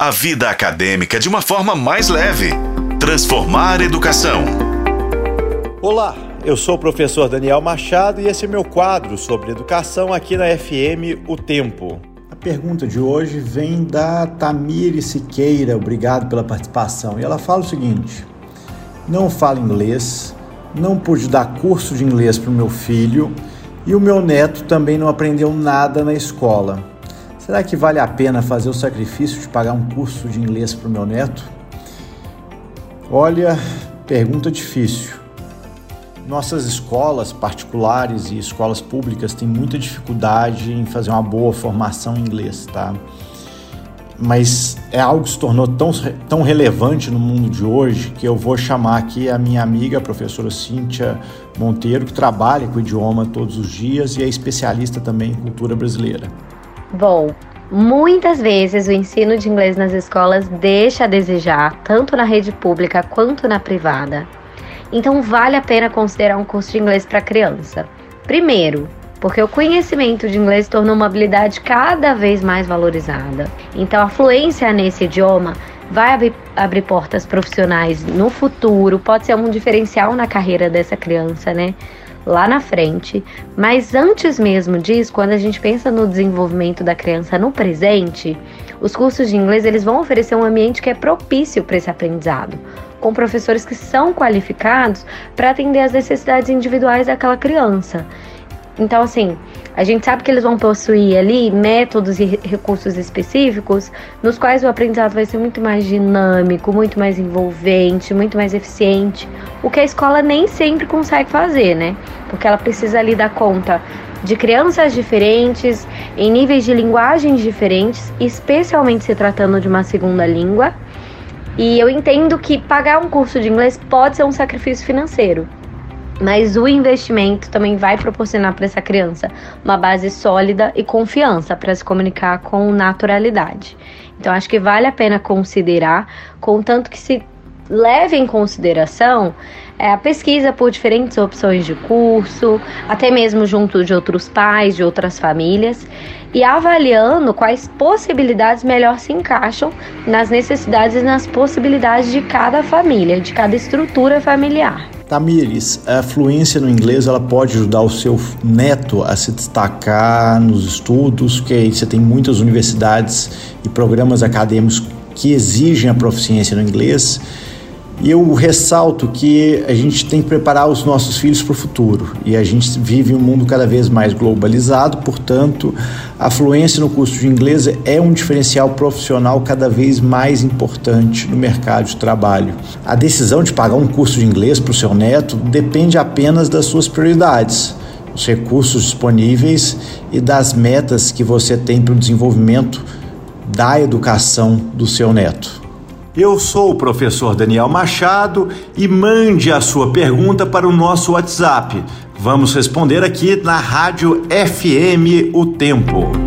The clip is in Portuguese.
a vida acadêmica de uma forma mais leve. Transformar educação. Olá, eu sou o professor Daniel Machado e esse é meu quadro sobre educação aqui na FM O Tempo. A pergunta de hoje vem da Tamiri Siqueira, obrigado pela participação. E ela fala o seguinte: Não falo inglês, não pude dar curso de inglês para o meu filho e o meu neto também não aprendeu nada na escola. Será que vale a pena fazer o sacrifício de pagar um curso de inglês para o meu neto? Olha, pergunta difícil. Nossas escolas particulares e escolas públicas têm muita dificuldade em fazer uma boa formação em inglês, tá? mas é algo que se tornou tão, tão relevante no mundo de hoje que eu vou chamar aqui a minha amiga, a professora Cíntia Monteiro, que trabalha com o idioma todos os dias e é especialista também em cultura brasileira. Bom, muitas vezes o ensino de inglês nas escolas deixa a desejar, tanto na rede pública quanto na privada. Então vale a pena considerar um curso de inglês para criança. Primeiro, porque o conhecimento de inglês tornou uma habilidade cada vez mais valorizada. Então, a fluência nesse idioma vai abrir, abrir portas profissionais no futuro, pode ser um diferencial na carreira dessa criança, né? Lá na frente, mas antes mesmo disso, quando a gente pensa no desenvolvimento da criança no presente, os cursos de inglês eles vão oferecer um ambiente que é propício para esse aprendizado, com professores que são qualificados para atender às necessidades individuais daquela criança. Então, assim, a gente sabe que eles vão possuir ali métodos e recursos específicos nos quais o aprendizado vai ser muito mais dinâmico, muito mais envolvente, muito mais eficiente, o que a escola nem sempre consegue fazer, né? Porque ela precisa ali dar conta de crianças diferentes, em níveis de linguagens diferentes, especialmente se tratando de uma segunda língua. E eu entendo que pagar um curso de inglês pode ser um sacrifício financeiro mas o investimento também vai proporcionar para essa criança uma base sólida e confiança para se comunicar com naturalidade. Então acho que vale a pena considerar, contanto que se leve em consideração é, a pesquisa por diferentes opções de curso, até mesmo junto de outros pais, de outras famílias, e avaliando quais possibilidades melhor se encaixam nas necessidades e nas possibilidades de cada família, de cada estrutura familiar. Tamires, a fluência no inglês ela pode ajudar o seu neto a se destacar nos estudos, porque você tem muitas universidades e programas acadêmicos que exigem a proficiência no inglês. E eu ressalto que a gente tem que preparar os nossos filhos para o futuro. E a gente vive um mundo cada vez mais globalizado, portanto, a fluência no curso de inglês é um diferencial profissional cada vez mais importante no mercado de trabalho. A decisão de pagar um curso de inglês para o seu neto depende apenas das suas prioridades, os recursos disponíveis e das metas que você tem para o desenvolvimento da educação do seu neto. Eu sou o professor Daniel Machado e mande a sua pergunta para o nosso WhatsApp. Vamos responder aqui na Rádio FM O Tempo.